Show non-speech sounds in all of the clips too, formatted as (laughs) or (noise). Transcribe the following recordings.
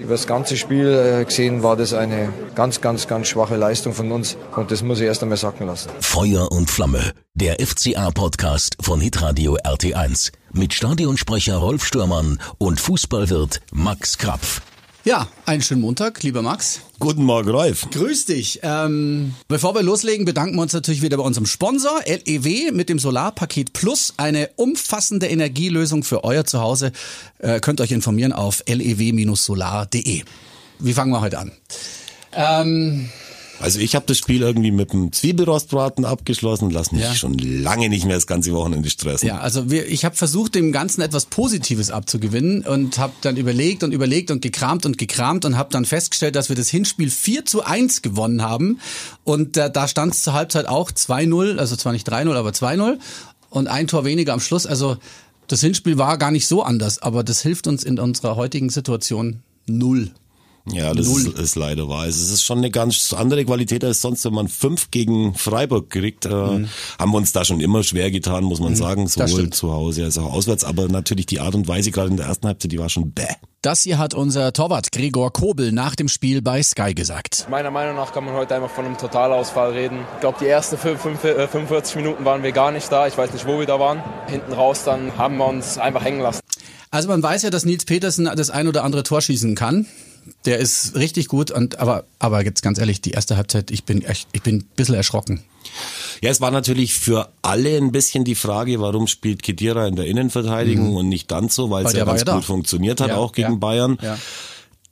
Über das ganze Spiel äh, gesehen war das eine ganz, ganz, ganz schwache Leistung von uns und das muss ich erst einmal sacken lassen. Feuer und Flamme, der FCA-Podcast von Hitradio RT1 mit Stadionsprecher Rolf Stürmann und Fußballwirt Max Krapf. Ja, einen schönen Montag, lieber Max. Guten Morgen, Rolf. Grüß dich. Ähm, bevor wir loslegen, bedanken wir uns natürlich wieder bei unserem Sponsor LEW mit dem Solarpaket Plus. Eine umfassende Energielösung für euer Zuhause. Äh, könnt euch informieren auf lew-solar.de. Wie fangen wir heute an? Ähm, also ich habe das Spiel irgendwie mit dem Zwiebelrostbraten abgeschlossen, lass mich ja. schon lange nicht mehr das ganze Wochenende stressen. Ja, also wir, ich habe versucht, dem Ganzen etwas Positives abzugewinnen und habe dann überlegt und überlegt und gekramt und gekramt und habe dann festgestellt, dass wir das Hinspiel 4 zu 1 gewonnen haben und äh, da stand es zur Halbzeit auch 2-0, also zwar nicht 3-0, aber 2-0 und ein Tor weniger am Schluss, also das Hinspiel war gar nicht so anders, aber das hilft uns in unserer heutigen Situation null. Ja, das ist, ist, leider wahr. Es ist schon eine ganz andere Qualität als sonst, wenn man fünf gegen Freiburg kriegt. Äh, mhm. Haben wir uns da schon immer schwer getan, muss man mhm, sagen, sowohl zu Hause als auch auswärts. Aber natürlich die Art und Weise, gerade in der ersten Halbzeit, die war schon bäh. Das hier hat unser Torwart Gregor Kobel nach dem Spiel bei Sky gesagt. Meiner Meinung nach kann man heute einfach von einem Totalausfall reden. Ich glaube, die ersten 45 Minuten waren wir gar nicht da. Ich weiß nicht, wo wir da waren. Hinten raus dann haben wir uns einfach hängen lassen. Also man weiß ja, dass Nils Petersen das ein oder andere Tor schießen kann der ist richtig gut. Und aber, aber jetzt ganz ehrlich, die erste Halbzeit, ich bin echt, ich bin ein bisschen erschrocken. Ja, es war natürlich für alle ein bisschen die Frage, warum spielt Kedira in der Innenverteidigung mhm. und nicht dann so, weil es ja ganz ja gut funktioniert hat, ja, auch gegen ja, Bayern.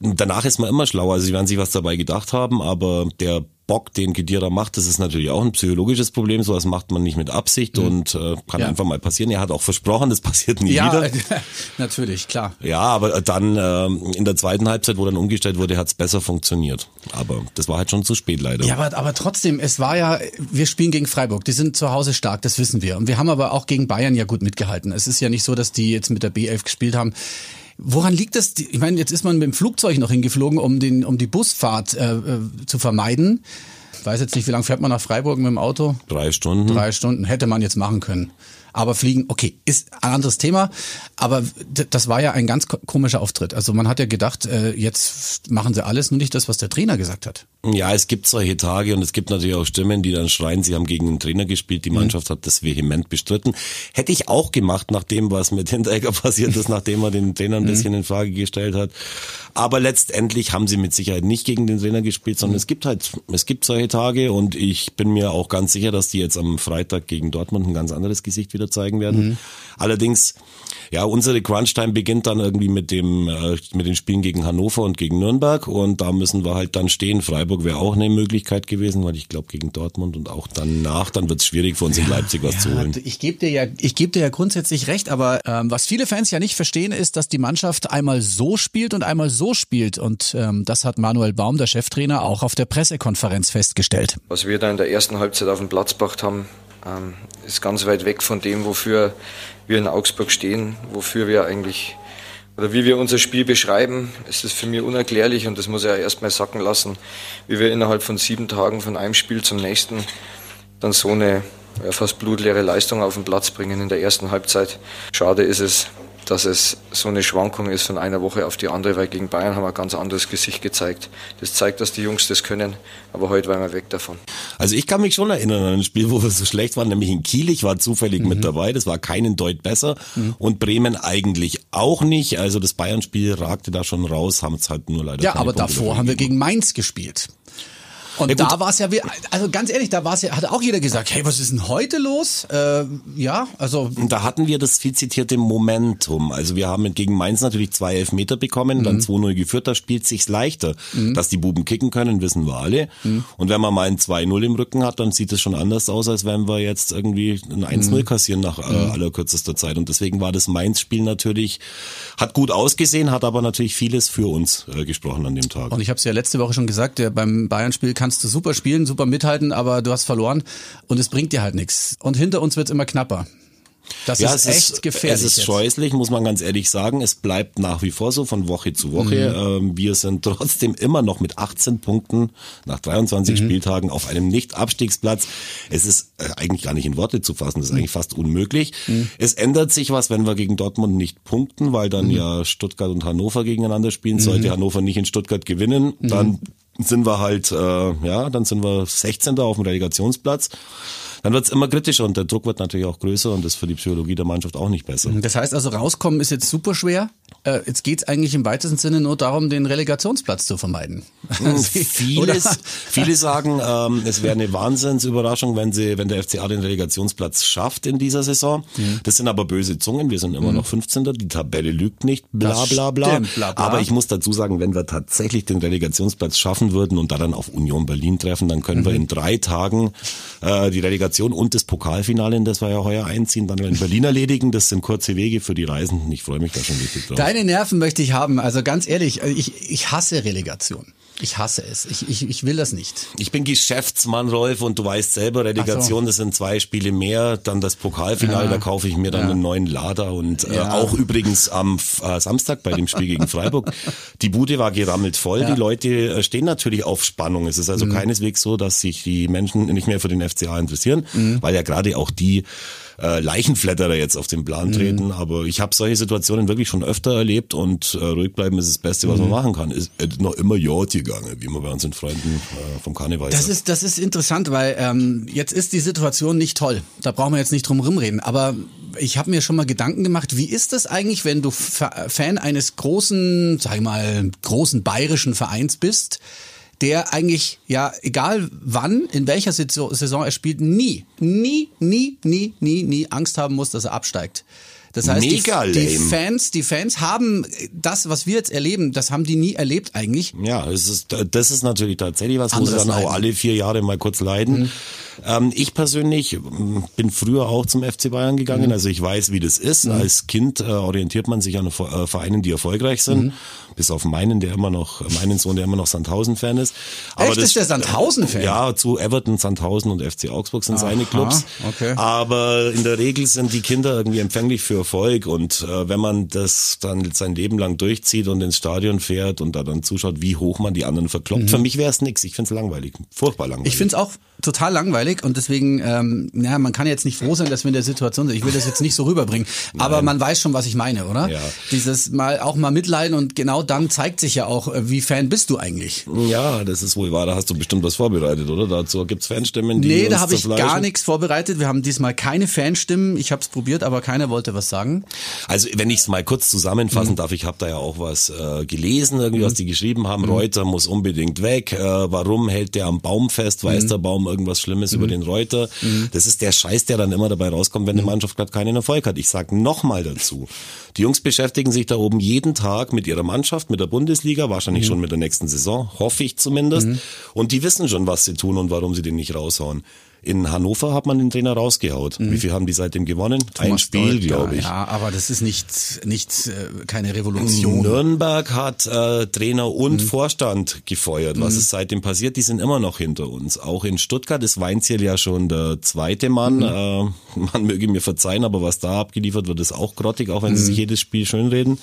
Danach ist man immer schlauer, also sie werden sich was dabei gedacht haben, aber der Bock, den Kedira macht, das ist natürlich auch ein psychologisches Problem. Sowas macht man nicht mit Absicht mhm. und äh, kann ja. einfach mal passieren. Er hat auch versprochen, das (laughs) passiert nie ja, wieder. (laughs) natürlich, klar. Ja, aber dann äh, in der zweiten Halbzeit, wo dann umgestellt wurde, hat es besser funktioniert. Aber das war halt schon zu spät leider. Ja, aber, aber trotzdem, es war ja, wir spielen gegen Freiburg. Die sind zu Hause stark, das wissen wir. Und wir haben aber auch gegen Bayern ja gut mitgehalten. Es ist ja nicht so, dass die jetzt mit der B11 gespielt haben. Woran liegt das? Ich meine, jetzt ist man mit dem Flugzeug noch hingeflogen, um den, um die Busfahrt äh, äh, zu vermeiden. Ich weiß jetzt nicht, wie lange fährt man nach Freiburg mit dem Auto? Drei Stunden. Drei Stunden hätte man jetzt machen können. Aber Fliegen, okay, ist ein anderes Thema. Aber das war ja ein ganz komischer Auftritt. Also man hat ja gedacht, äh, jetzt machen sie alles, nur nicht das, was der Trainer gesagt hat. Ja, es gibt solche Tage und es gibt natürlich auch Stimmen, die dann schreien, sie haben gegen einen Trainer gespielt, die mhm. Mannschaft mhm. hat das vehement bestritten. Hätte ich auch gemacht, nach dem, was mit Hinteregger (laughs) passiert ist, nachdem er den Trainer ein mhm. bisschen in Frage gestellt hat. Aber letztendlich haben sie mit Sicherheit nicht gegen den Trainer gespielt, sondern mhm. es gibt halt, es gibt solche Tage und ich bin mir auch ganz sicher, dass die jetzt am Freitag gegen Dortmund ein ganz anderes Gesicht wieder zeigen werden. Mhm. Allerdings, ja, unsere Crunch-Time beginnt dann irgendwie mit dem, äh, mit den Spielen gegen Hannover und gegen Nürnberg und da müssen wir halt dann stehen. Freiburg wäre auch eine Möglichkeit gewesen, weil ich glaube gegen Dortmund und auch danach, dann wird es schwierig für uns in Leipzig was ja, zu holen. Ich gebe dir ja, ich gebe dir ja grundsätzlich recht, aber ähm, was viele Fans ja nicht verstehen, ist, dass die Mannschaft einmal so spielt und einmal so spielt und ähm, das hat Manuel Baum, der Cheftrainer, auch auf der Pressekonferenz festgestellt. Was wir da in der ersten Halbzeit auf den Platz gebracht haben, ähm, ist ganz weit weg von dem, wofür wir in Augsburg stehen, wofür wir eigentlich oder wie wir unser Spiel beschreiben, ist es für mich unerklärlich und das muss ich ja erstmal sacken lassen, wie wir innerhalb von sieben Tagen von einem Spiel zum nächsten dann so eine ja, fast blutleere Leistung auf den Platz bringen in der ersten Halbzeit. Schade ist es, dass es so eine Schwankung ist von einer Woche auf die andere, weil gegen Bayern haben wir ein ganz anderes Gesicht gezeigt. Das zeigt, dass die Jungs das können, aber heute waren wir weg davon. Also ich kann mich schon erinnern an ein Spiel, wo wir so schlecht waren, nämlich in Kiel. Ich war zufällig mhm. mit dabei, das war keinen Deut besser mhm. und Bremen eigentlich auch nicht. Also das Bayern-Spiel ragte da schon raus, haben es halt nur leider Ja, aber Punkte davor haben wir gegen Mainz gespielt. Und ja, da war es ja, also ganz ehrlich, da war es ja, hat auch jeder gesagt, hey, was ist denn heute los? Äh, ja, also. Und da hatten wir das viel zitierte Momentum. Also wir haben gegen Mainz natürlich zwei Elfmeter bekommen, mhm. dann 2-0 geführt, da spielt sich's leichter. Mhm. Dass die Buben kicken können, wissen wir alle. Mhm. Und wenn man mal ein 2-0 im Rücken hat, dann sieht es schon anders aus, als wenn wir jetzt irgendwie ein 1-0 mhm. kassieren nach äh, mhm. allerkürzester Zeit. Und deswegen war das Mainz-Spiel natürlich, hat gut ausgesehen, hat aber natürlich vieles für uns äh, gesprochen an dem Tag. Und ich habe es ja letzte Woche schon gesagt, der, beim Bayern-Spiel kann kannst du super spielen, super mithalten, aber du hast verloren und es bringt dir halt nichts. Und hinter uns wird es immer knapper. Das ja, ist es echt gefährlich. Es ist jetzt. scheußlich, muss man ganz ehrlich sagen. Es bleibt nach wie vor so von Woche zu Woche. Mhm. Ähm, wir sind (laughs) trotzdem immer noch mit 18 Punkten nach 23 Mhm. Spieltagen auf einem Nicht-Abstiegsplatz. Es ist äh, eigentlich gar nicht in Worte zu fassen. Das ist eigentlich fast unmöglich. Mhm. Es ändert sich was, wenn wir gegen Dortmund nicht punkten, weil Mhm. dann ja Stuttgart und Hannover gegeneinander spielen. Sollte Hannover nicht in Stuttgart gewinnen, Mhm. dann sind wir halt, äh, ja, dann sind wir 16. auf dem Relegationsplatz. Dann wird's immer kritischer und der Druck wird natürlich auch größer und das ist für die Psychologie der Mannschaft auch nicht besser. Das heißt also, rauskommen ist jetzt super schwer. Äh, jetzt geht's eigentlich im weitesten Sinne nur darum, den Relegationsplatz zu vermeiden. (laughs) Viele, Oder? viele sagen, ähm, es wäre eine Wahnsinnsüberraschung, wenn sie, wenn der FCA den Relegationsplatz schafft in dieser Saison. Mhm. Das sind aber böse Zungen. Wir sind immer noch 15. Die Tabelle lügt nicht. Bla bla bla. stimmt, bla, bla. Aber ich muss dazu sagen, wenn wir tatsächlich den Relegationsplatz schaffen würden und da dann auf Union Berlin treffen, dann können wir Mhm. in drei Tagen äh, die Relegation und das Pokalfinale, in das wir ja heuer einziehen, dann in Berlin erledigen. Das sind kurze Wege für die Reisenden. Ich freue mich da schon richtig drauf. Deine Nerven möchte ich haben. Also ganz ehrlich, ich, ich hasse Relegation. Ich hasse es. Ich, ich, ich will das nicht. Ich bin Geschäftsmann, Rolf, und du weißt selber, Relegation, das sind zwei Spiele mehr. Dann das Pokalfinale, Ja. da kaufe ich mir dann Ja. einen neuen Lader. Und äh, Ja. auch übrigens am äh, Samstag bei dem Spiel gegen (laughs) Freiburg. Die Bude war gerammelt voll. Mhm. Die Leute äh, stehen natürlich auf Spannung. Es ist also keineswegs so, dass sich die Menschen nicht mehr für den FCA interessieren, Mhm. weil ja gerade auch die äh, Leichenflatterer jetzt auf den Mhm. Plan treten. Aber ich habe solche Situationen wirklich schon öfter erlebt und äh, ruhig bleiben ist das Beste, was Mhm. man machen kann. Ist äh, noch immer Jod gegangen, wie man bei unseren Freunden äh, vom Karneval Das sagt. ist, das ist interessant, weil ähm, jetzt ist die Situation nicht toll. Da brauchen wir jetzt nicht drum rumreden. Aber ich habe mir schon mal Gedanken gemacht, wie ist das eigentlich, wenn du Fa- Fan eines großen, sag ich mal, großen bayerischen Vereins bist, der eigentlich, ja, egal wann, in welcher Saison er spielt, nie, nie, nie, nie, nie, nie Angst haben muss, dass er absteigt. Das heißt, Mega die, die. Fans, die Fans haben das, was wir jetzt erleben, das haben die nie erlebt eigentlich. Ja, es ist, das ist natürlich tatsächlich was, wo sie dann auch Leiden. alle vier Jahre mal kurz leiden. Ähm, ich persönlich ähm, bin früher auch zum FC Bayern gegangen, also ich weiß, wie das ist. Als Kind äh, orientiert man sich an äh, Vereinen, die erfolgreich sind. Bis auf meinen, der immer noch, meinen Sohn, der immer noch Sandhausen-Fan ist. Echt? Ist der Sandhausen-Fan? Ja, zu Everton, Sandhausen und FC Augsburg sind seine Clubs. okay. Aber in der Regel sind die Kinder irgendwie empfänglich für Erfolg und äh, wenn man das dann sein Leben lang durchzieht und ins Stadion fährt und da dann zuschaut, wie hoch man die anderen verkloppt, für mich wäre es nix. Ich find's langweilig, furchtbar langweilig. Mhm. Ich finde es auch total langweilig und deswegen, ähm, naja, man kann jetzt nicht froh sein, dass wir in der Situation sind. Ich will das jetzt nicht so rüberbringen, (laughs) aber man weiß schon, was ich meine, oder? Ja. Dieses mal auch mal mitleiden und genau dann zeigt sich ja auch, äh, wie Fan bist du eigentlich. ja, das ist wohl wahr. Da hast du bestimmt was vorbereitet, oder? Dazu gibt's Fanstimmen, die Nee, da habe ich gar nichts vorbereitet. Wir haben diesmal keine Fanstimmen. Ich habe es probiert, aber keiner wollte was sagen. Also wenn ich es mal kurz zusammenfassen Mhm. darf, ich habe da ja auch was äh, gelesen, irgendwie was die geschrieben haben. Mhm. Reuter muss unbedingt weg. Äh, warum hält der am Baum fest? Weiß Mhm. der Baum irgendwas Schlimmes über den Reuter? Das ist der Scheiß, der dann immer dabei rauskommt, wenn eine Mhm. Mannschaft gerade keinen Erfolg hat. Ich sag noch mal dazu. Die Jungs beschäftigen sich da oben jeden Tag mit ihrer Mannschaft, mit der Bundesliga, wahrscheinlich Mhm. schon mit der nächsten Saison, hoffe ich zumindest. Und die wissen schon, was sie tun und warum sie den nicht raushauen. In Hannover hat man den Trainer rausgehaut. Wie viel haben die seitdem gewonnen? Ein Mhm. Thomas Spiel, Dold, glaube ich. Ja, aber das ist nicht, nicht äh, keine Revolution. Nürnberg hat äh, Trainer und Mhm. Vorstand gefeuert. Was ist seitdem passiert? Die sind immer noch hinter uns. Auch in Stuttgart ist Weinziel ja schon der zweite Mann. Mhm. Äh, man möge mir verzeihen, aber was da abgeliefert wird, ist auch grottig, auch wenn Mhm. sie sich jedes Spiel schönreden.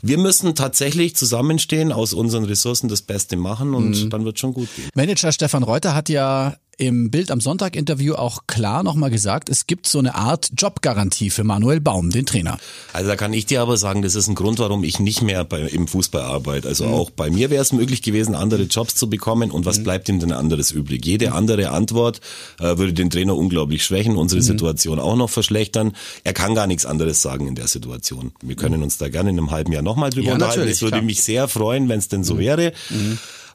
Wir müssen tatsächlich zusammenstehen, aus unseren Ressourcen das Beste machen und Mhm. dann wird schon gut gehen. Manager Stefan Reuter hat ja im Bild am Sonntag Interview auch klar nochmal gesagt, es gibt so eine Art Jobgarantie für Manuel Baum, den Trainer. Also da kann ich dir aber sagen, das ist ein Grund, warum ich nicht mehr bei, im Fußball arbeite. Also Mhm. auch bei mir wäre es möglich gewesen, andere Jobs zu bekommen. Und Mhm. was bleibt ihm denn anderes übrig? Jede andere Antwort äh, würde den Trainer unglaublich schwächen, Mhm. unsere Situation auch noch verschlechtern. Er kann gar nichts anderes sagen in der Situation. Wir können uns da gerne in einem halben Jahr nochmal drüber Ja, unterhalten. Es würde klar. Mhm. mich sehr freuen, wenn es denn so wäre.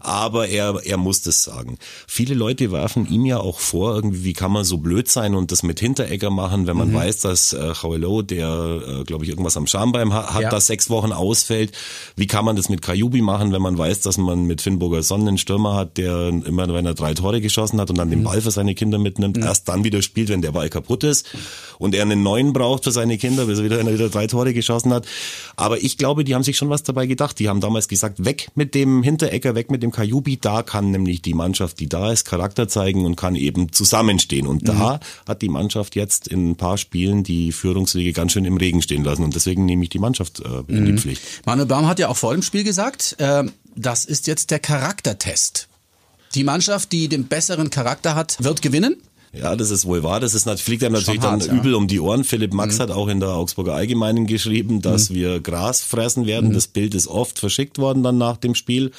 Aber er, er muss das sagen. Viele Leute werfen ihm ja auch vor, irgendwie, wie kann man so blöd sein und das mit Hinteregger machen, wenn man Mhm. weiß, dass äh, Chauelo, der, äh, glaube ich, irgendwas am Schambein ha hat, Ja. da sechs Wochen ausfällt. Wie kann man das mit Kajubi machen, wenn man weiß, dass man mit Finnburger Sonnen einen Stürmer hat, der immer, wenn er drei Tore geschossen hat und dann Mhm. den Ball für seine Kinder mitnimmt, erst dann wieder spielt, wenn der Ball kaputt ist und er einen neuen braucht für seine Kinder, bis er wieder, wenn er wieder drei Tore geschossen hat. Aber ich glaube, die haben sich schon was dabei gedacht. Die haben damals gesagt, weg mit dem Hinteregger, weg mit dem Kajubi. Da kann nämlich die Mannschaft, die da ist, Charakter zeigen und kann eben zusammenstehen. Und da mhm. hat die Mannschaft jetzt in ein paar Spielen die Führungswege ganz schön im Regen stehen lassen. Und deswegen nehme ich die Mannschaft äh, in mhm. die Pflicht. Manuel Baum hat ja auch vor dem Spiel gesagt, äh, das ist jetzt der Charaktertest. Die Mannschaft, die den besseren Charakter hat, wird gewinnen. Ja, das ist wohl wahr. Das ist, fliegt einem natürlich hart, dann ja. übel um die Ohren. Philipp Max mhm. hat auch in der Augsburger Allgemeinen geschrieben, dass mhm. wir Gras fressen werden. Mhm. Das Bild ist oft verschickt worden dann nach dem Spiel.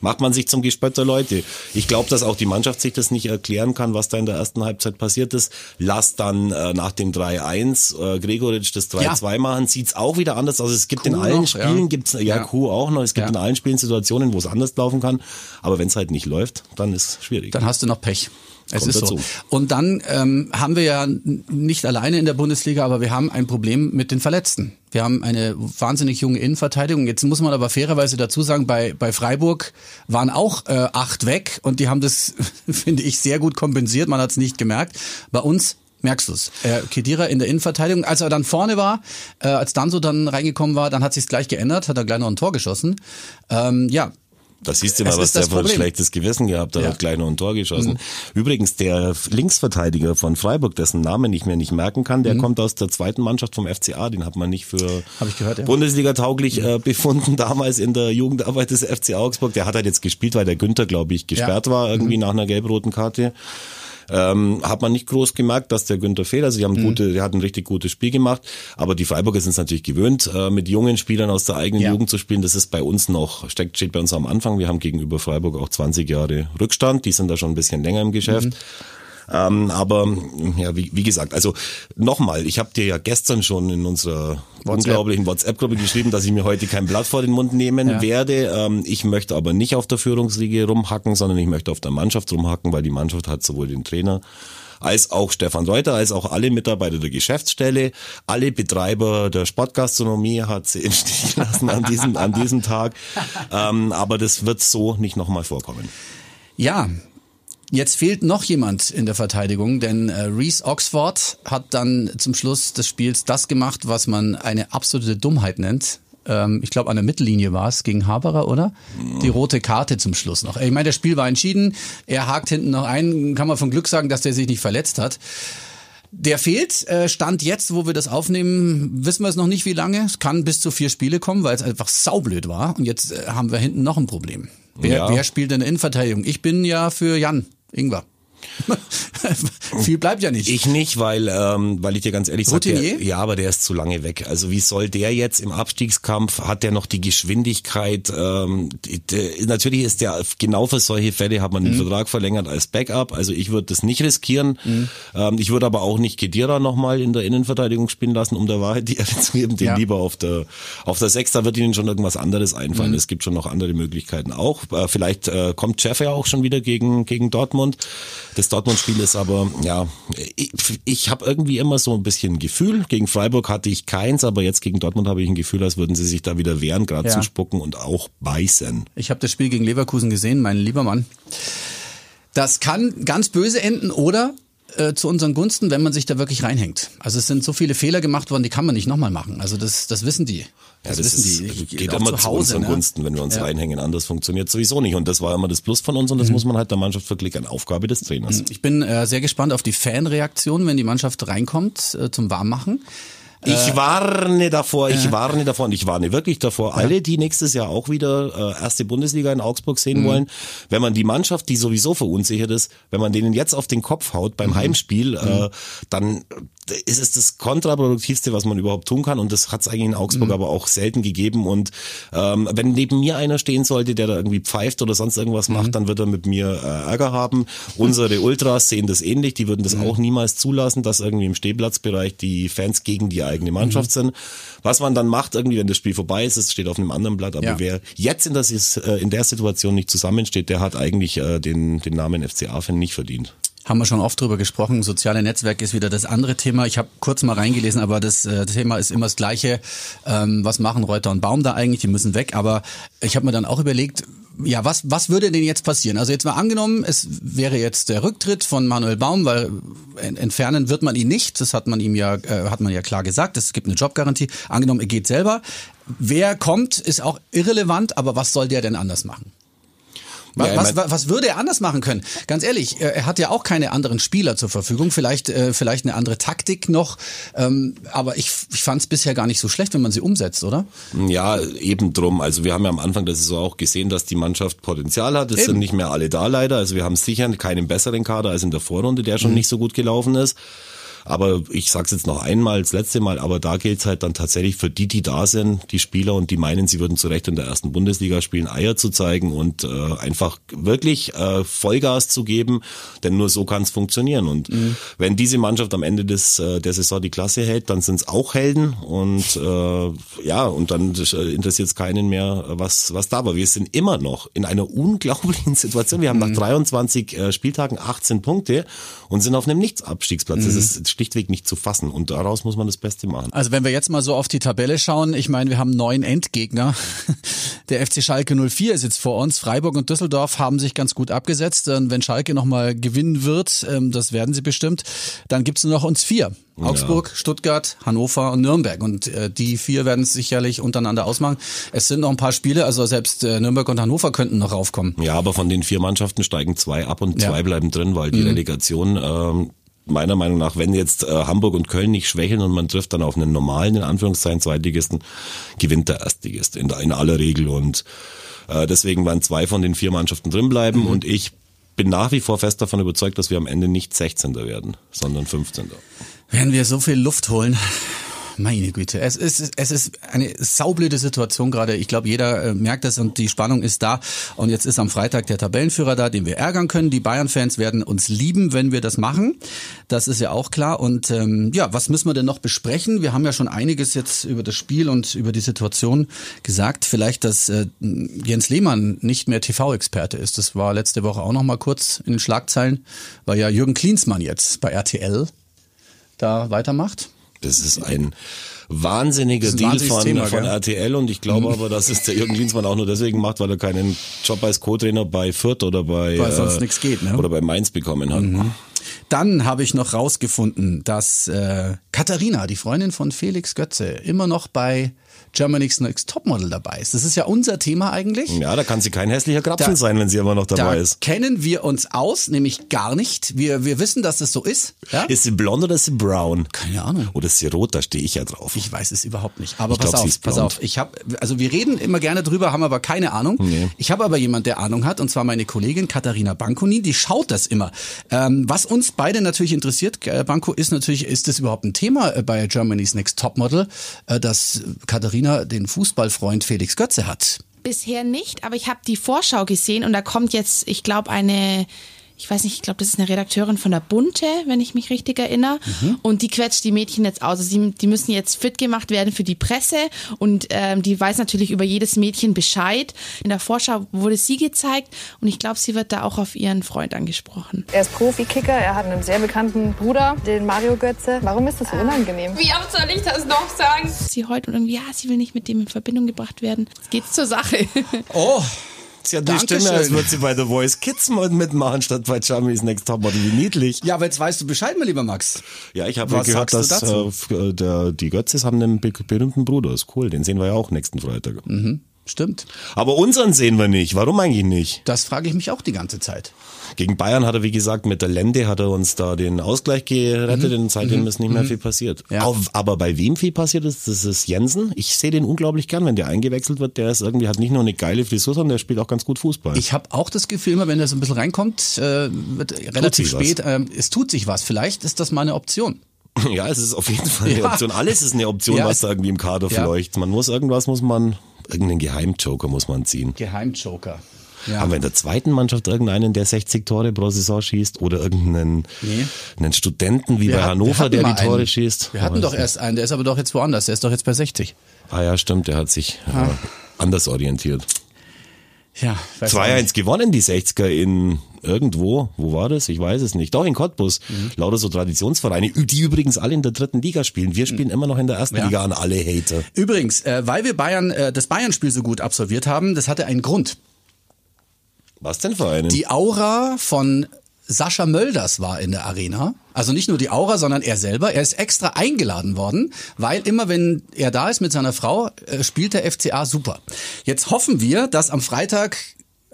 Macht man sich zum Gespött der Leute. Ich glaube, dass auch die Mannschaft sich das nicht erklären kann, was da in der ersten Halbzeit passiert ist. Lass dann äh, nach dem 3-1 äh, Gregoritsch das 3-2 ja. machen, sieht's auch wieder anders aus. Es gibt Kuh in allen noch, Spielen, ja. gibt's ja, ja Kuh auch noch, es gibt in allen Spielen Situationen, wo es anders laufen kann. Aber wenn es halt nicht läuft, dann ist es schwierig. Dann hast du noch Pech. Es ist dazu. so. Und dann ähm, haben wir ja nicht alleine in der Bundesliga, aber wir haben ein Problem mit den Verletzten. Wir haben eine wahnsinnig junge Innenverteidigung. Jetzt muss man aber fairerweise dazu sagen, bei, bei Freiburg waren auch äh, acht weg und die haben das, (laughs) finde ich, sehr gut kompensiert. Man hat es nicht gemerkt. Bei uns merkst du es. Äh, Kedira in der Innenverteidigung, als er dann vorne war, äh, als Danso dann reingekommen war, dann hat sich's gleich geändert, hat er gleich noch ein Tor geschossen. Ähm, ja, da siehst du mal, was der für ein schlechtes Gewissen gehabt hat, ja. hat gleich noch ein Tor geschossen. Mhm. Übrigens, der Linksverteidiger von Freiburg, dessen Namen ich mir nicht merken kann, der mhm. kommt aus der zweiten Mannschaft vom FCA, den hat man nicht für gehört, ja. Bundesliga tauglich äh, befunden, (laughs) damals in der Jugendarbeit des FC Augsburg. Der hat halt jetzt gespielt, weil der Günther, glaube ich, gesperrt ja. war, irgendwie mhm. nach einer gelb-roten Karte. Ähm, hat man nicht groß gemerkt, dass der Günther fehlt. Also die haben mhm. gute, der hat ein richtig gutes Spiel gemacht. Aber die Freiburger sind es natürlich gewöhnt, äh, mit jungen Spielern aus der eigenen ja. Jugend zu spielen. Das ist bei uns noch, steckt, steht bei uns am Anfang. Wir haben gegenüber Freiburg auch 20 Jahre Rückstand. Die sind da schon ein bisschen länger im Geschäft. Mhm. Ähm, aber ja, wie, wie gesagt, also nochmal, ich habe dir ja gestern schon in unserer WhatsApp. unglaublichen WhatsApp-Gruppe geschrieben, dass ich mir heute kein Blatt vor den Mund nehmen ja. werde. Ähm, ich möchte aber nicht auf der Führungsriege rumhacken, sondern ich möchte auf der Mannschaft rumhacken, weil die Mannschaft hat sowohl den Trainer als auch Stefan Reuter, als auch alle Mitarbeiter der Geschäftsstelle, alle Betreiber der Sportgastronomie hat sie (laughs) im Stich gelassen an diesem, an diesem Tag. Ähm, aber das wird so nicht nochmal vorkommen. Ja, Jetzt fehlt noch jemand in der Verteidigung, denn äh, Reese Oxford hat dann zum Schluss des Spiels das gemacht, was man eine absolute Dummheit nennt. Ähm, ich glaube, an der Mittellinie war es gegen Haberer, oder? Die rote Karte zum Schluss noch. Ich meine, das Spiel war entschieden. Er hakt hinten noch ein. Kann man von Glück sagen, dass der sich nicht verletzt hat. Der fehlt. Äh, Stand jetzt, wo wir das aufnehmen, wissen wir es noch nicht, wie lange. Es kann bis zu vier Spiele kommen, weil es einfach saublöd war. Und jetzt äh, haben wir hinten noch ein Problem. Wer, ja. wer spielt in der Innenverteidigung? Ich bin ja für Jan. Ingvar. (laughs) Viel bleibt ja nicht. Ich nicht, weil ähm, weil ich dir ganz ehrlich sage, ja, aber der ist zu lange weg. Also wie soll der jetzt im Abstiegskampf hat der noch die Geschwindigkeit? Ähm, die, natürlich ist der genau für solche Fälle hat man den mhm. Vertrag verlängert als Backup. Also ich würde das nicht riskieren. Mhm. Ähm, ich würde aber auch nicht Kedira nochmal in der Innenverteidigung spielen lassen, um der Wahrheit die Ehre zu geben. Den ja. lieber auf der auf der Sechs. Da wird ihnen schon irgendwas anderes einfallen. Mhm. Es gibt schon noch andere Möglichkeiten auch. Äh, vielleicht äh, kommt Jeff ja auch schon wieder gegen gegen Dortmund. Das Dortmund-Spiel ist aber, ja, ich, ich habe irgendwie immer so ein bisschen Gefühl. Gegen Freiburg hatte ich keins, aber jetzt gegen Dortmund habe ich ein Gefühl, als würden sie sich da wieder wehren, gerade ja. zuspucken und auch beißen. Ich habe das Spiel gegen Leverkusen gesehen, mein lieber Mann. Das kann ganz böse enden oder äh, zu unseren Gunsten, wenn man sich da wirklich reinhängt. Also es sind so viele Fehler gemacht worden, die kann man nicht nochmal machen. Also das, das wissen die. Das, ja, das wissen ist, die. geht immer zu, Hause, zu unseren ne? Gunsten, wenn wir uns ja. reinhängen. Anders funktioniert sowieso nicht. Und das war immer das Plus von uns und das mhm. muss man halt der Mannschaft wirklich eine Aufgabe des Trainers. Ich bin äh, sehr gespannt auf die Fanreaktion, wenn die Mannschaft reinkommt äh, zum Warmmachen. Ich äh, warne davor, ich äh, warne davor und ich warne wirklich davor, ja. alle, die nächstes Jahr auch wieder äh, erste Bundesliga in Augsburg sehen mhm. wollen, wenn man die Mannschaft, die sowieso verunsichert ist, wenn man denen jetzt auf den Kopf haut beim mhm. Heimspiel, äh, mhm. dann ist es das kontraproduktivste, was man überhaupt tun kann und das hat es eigentlich in Augsburg mhm. aber auch selten gegeben und ähm, wenn neben mir einer stehen sollte, der da irgendwie pfeift oder sonst irgendwas macht, mhm. dann wird er mit mir äh, Ärger haben. Unsere Ultras sehen das ähnlich, die würden das mhm. auch niemals zulassen, dass irgendwie im Stehplatzbereich die Fans gegen die eigene Mannschaft mhm. sind. Was man dann macht, irgendwie, wenn das Spiel vorbei ist, es steht auf einem anderen Blatt, aber ja. wer jetzt in, das äh, in der Situation nicht zusammensteht, der hat eigentlich äh, den, den Namen FCA-Fan nicht verdient. Haben wir schon oft drüber gesprochen. Soziale Netzwerke ist wieder das andere Thema. Ich habe kurz mal reingelesen, aber das, äh, Thema ist immer das gleiche. Ähm, was machen Reuter und Baum da eigentlich? Die müssen weg. Aber ich habe mir dann auch überlegt, ja, was, was würde denn jetzt passieren? Also jetzt mal angenommen, es wäre jetzt der Rücktritt von Manuel Baum, weil entfernen wird man ihn nicht. Das hat man ihm ja, äh, hat man ja klar gesagt. Es gibt eine Jobgarantie. Angenommen, er geht selber. Wer kommt, ist auch irrelevant, aber was soll der denn anders machen? Was, Ja, was, was würde er anders machen können? Ganz ehrlich, äh, er hat ja auch keine anderen Spieler zur Verfügung, vielleicht, äh, vielleicht eine andere Taktik noch, ähm, aber ich, ich fand es bisher gar nicht so schlecht, wenn man sie umsetzt, oder? Ja, eben drum. Also wir haben ja am Anfang der Saison auch gesehen, dass die Mannschaft Potenzial hat. Es Eben. sind nicht mehr alle da leider. Also wir haben sicher keinen besseren Kader als in der Vorrunde, der Mhm. schon nicht so gut gelaufen ist. Aber ich sag's jetzt noch einmal, das letzte Mal, aber da gilt's halt dann tatsächlich für die, die da sind, die Spieler und die meinen, sie würden zu Recht in der ersten Bundesliga spielen, Eier zu zeigen und äh, einfach wirklich äh, Vollgas zu geben, denn nur so kann's funktionieren. Und wenn diese Mannschaft am Ende des äh, der Saison die Klasse hält, dann sind's auch Helden und äh, ja, und dann äh, interessiert es keinen mehr, was was da war. Wir sind immer noch in einer unglaublichen (laughs) Situation. Wir haben nach 23 äh, Spieltagen 18 Punkte und sind auf einem Nichtsabstiegsplatz. Das ist schlichtweg nicht zu fassen und daraus muss man das Beste machen. Also wenn wir jetzt mal so auf die Tabelle schauen, ich meine, wir haben neun Endgegner. (laughs) Der FC Schalke 04 ist jetzt vor uns. Freiburg und Düsseldorf haben sich ganz gut abgesetzt. Und wenn Schalke nochmal gewinnen wird, ähm, das werden sie bestimmt, dann gibt's nur noch uns vier. Augsburg, Stuttgart, Hannover und Nürnberg. Und äh, die vier werden es sicherlich untereinander ausmachen. Es sind noch ein paar Spiele, also selbst äh, Nürnberg und Hannover könnten noch raufkommen. Ja, aber von den vier Mannschaften steigen zwei ab und Ja. zwei bleiben drin, weil die Relegation ähm, meiner Meinung nach, wenn jetzt äh, Hamburg und Köln nicht schwächeln und man trifft dann auf einen normalen, in Anführungszeichen, Zweitligisten, gewinnt der Erstligist in, in aller Regel. Und äh, deswegen werden zwei von den vier Mannschaften drin bleiben und ich bin nach wie vor fest davon überzeugt, dass wir am Ende nicht 16. werden, sondern 15. Werden wir so viel Luft holen? Meine Güte, es ist, es ist eine saublöde Situation gerade. Ich glaube, jeder äh, merkt das und die Spannung ist da. Und jetzt ist am Freitag der Tabellenführer da, den wir ärgern können. Die Bayern-Fans werden uns lieben, wenn wir das machen. Das ist ja auch klar. Und ähm, ja, was müssen wir denn noch besprechen? Wir haben ja schon einiges jetzt über das Spiel und über die Situation gesagt. Vielleicht, dass äh, Jens Lehmann nicht mehr TV-Experte ist. Das war letzte Woche auch noch mal kurz in den Schlagzeilen, weil ja Jürgen Klinsmann jetzt bei RTL da weitermacht. Das ist ein wahnsinniger ein Deal von, Thema, von? Mhm. RTL und ich glaube aber, dass es der Jürgen Klinsmann auch nur deswegen macht, weil er keinen Job als Co-Trainer bei Fürth oder bei, Weil sonst nichts geht, ne? oder bei Mainz bekommen hat. Dann habe ich noch rausgefunden, dass äh, Katharina, die Freundin von Felix Götze, immer noch bei Germany's Next Topmodel dabei ist. Das ist ja unser Thema eigentlich. Ja, da kann sie kein hässlicher Krapfen Da- sein, wenn sie immer noch dabei Da ist. kennen wir uns aus, nämlich gar nicht. Wir, wir wissen, dass das so ist. Ja? Ist sie blond oder ist sie brown? Keine Ahnung. Oder ist sie rot? Da stehe ich ja drauf. Ich weiß es überhaupt nicht. Aber Ich pass glaub, sie auf, ist pass blond. auf. Ich habe, also wir reden immer gerne drüber, haben aber keine Ahnung. Nee. Ich habe aber jemand, der Ahnung hat, und zwar meine Kollegin Katharina Bankonin, die schaut das immer. Ähm, was uns beide natürlich interessiert, äh, Banko, ist natürlich, ist das überhaupt ein Thema äh, bei Germany's Next Topmodel, äh, dass Katharina den Fußballfreund Felix Götze hat. Bisher nicht, aber ich habe die Vorschau gesehen und da kommt jetzt, ich glaube, eine, ich weiß nicht, ich glaube, das ist eine Redakteurin von der Bunte, wenn ich mich richtig erinnere. Und die quetscht die Mädchen jetzt aus. Also sie, die müssen jetzt fit gemacht werden für die Presse und ähm, die weiß natürlich über jedes Mädchen Bescheid. In der Vorschau wurde sie gezeigt und ich glaube, sie wird da auch auf ihren Freund angesprochen. Er ist Profikicker, er hat einen sehr bekannten Bruder, den Mario Götze. Warum ist das so unangenehm? Wie oft soll ich das noch sagen? Sie heute und irgendwie, ja, sie will nicht mit dem in Verbindung gebracht werden. Jetzt geht's zur Sache. Oh, (laughs) Hat die Dankeschön. Stimme, als würde sie bei The Voice Kids mitmachen, statt bei Germany's Next Topmodel. Wie niedlich. ja, aber jetzt weißt du Bescheid, mein lieber Max. Ja, ich habe Was gehört, dass äh, f- der, die Götzes haben einen be berühmten Bruder. Ist cool. Den sehen wir ja auch nächsten Freitag. Stimmt. Aber unseren sehen wir nicht. Warum eigentlich nicht? Das frage ich mich auch die ganze Zeit. Gegen Bayern hat er, wie gesagt, mit der Lende hat er uns da den Ausgleich gerettet und seitdem ist nicht mehr viel passiert. Ja. Auf, aber bei wem viel passiert ist, das ist Jensen. Ich sehe den unglaublich gern, wenn der eingewechselt wird. Der ist irgendwie, hat nicht nur eine geile Frisur, sondern der spielt auch ganz gut Fußball. Ich habe auch das Gefühl, immer wenn er so ein bisschen reinkommt, äh, wird relativ spät, ähm, es tut sich was. Vielleicht ist das mal eine Option. (laughs) ja, es ist auf jeden Fall eine Ja. Option. Alles ist eine Option, Ja, was da irgendwie im Kader Ja. fleucht. Man muss irgendwas, muss man, irgendeinen Geheimjoker muss man ziehen. Geheimjoker. Ja. Haben wir in der zweiten Mannschaft irgendeinen, der 60 Tore pro Saison schießt oder irgendeinen Nee. einen Studenten wie Wir bei hat- Hannover, der die Tore einen. schießt? Wir hatten doch nicht. erst einen, der ist aber doch jetzt woanders, der ist doch jetzt bei 60. Ah ja, stimmt, der hat sich äh, anders orientiert. Ja, weiß auch 2-1 nicht. gewonnen, die 60er in irgendwo. Wo war das? Ich weiß es nicht. Doch, in Cottbus. Mhm. Lauter so Traditionsvereine, die übrigens alle in der dritten Liga spielen. Wir spielen immer noch in der ersten Ja. Liga an alle Hater. Übrigens, äh, weil wir Bayern äh, das Bayern-Spiel so gut absolviert haben, das hatte einen Grund. Was denn für einen? Die Aura von Sascha Mölders war in der Arena. Also nicht nur die Aura, sondern er selber. Er ist extra eingeladen worden, weil immer wenn er da ist mit seiner Frau, äh, spielt der FCA super. Jetzt hoffen wir, dass am Freitag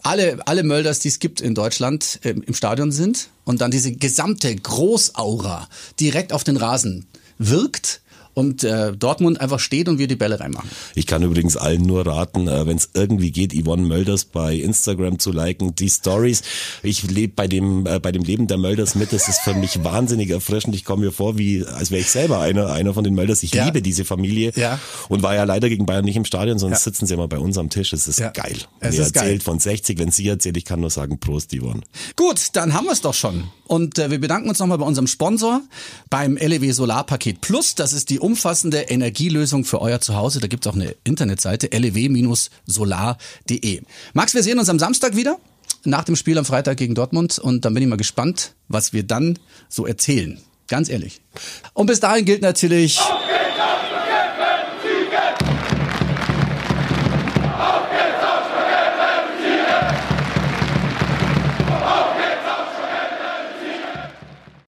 alle, alle Mölders, die es gibt in Deutschland, äh, im Stadion sind und dann diese gesamte Großaura direkt auf den Rasen wirkt und äh, Dortmund einfach steht und wir die Bälle reinmachen. Ich kann übrigens allen nur raten, äh, wenn es irgendwie geht, Yvonne Mölders bei Instagram zu liken, die Stories. Ich lebe bei dem äh, bei dem Leben der Mölders mit. Das ist für mich wahnsinnig erfrischend. Ich komme mir vor, wie als wäre ich selber einer einer von den Mölders. Ich Ja. liebe diese Familie Ja. und war ja leider gegen Bayern nicht im Stadion, sonst Ja. sitzen sie immer bei uns am Tisch. Es ist geil. Es ist geil. erzählt von 60, wenn sie erzählt, ich kann nur sagen Prost, Yvonne. Gut, dann haben wir es doch schon. Und äh, wir bedanken uns nochmal bei unserem Sponsor, beim LEW Solarpaket Plus. Das ist die umfassende Energielösung für euer Zuhause. Da gibt's auch eine Internetseite, lew-solar.de. Max, wir sehen uns am Samstag wieder, nach dem Spiel am Freitag gegen Dortmund. Und dann bin ich mal gespannt, was wir dann so erzählen. Ganz ehrlich. Und bis dahin gilt natürlich,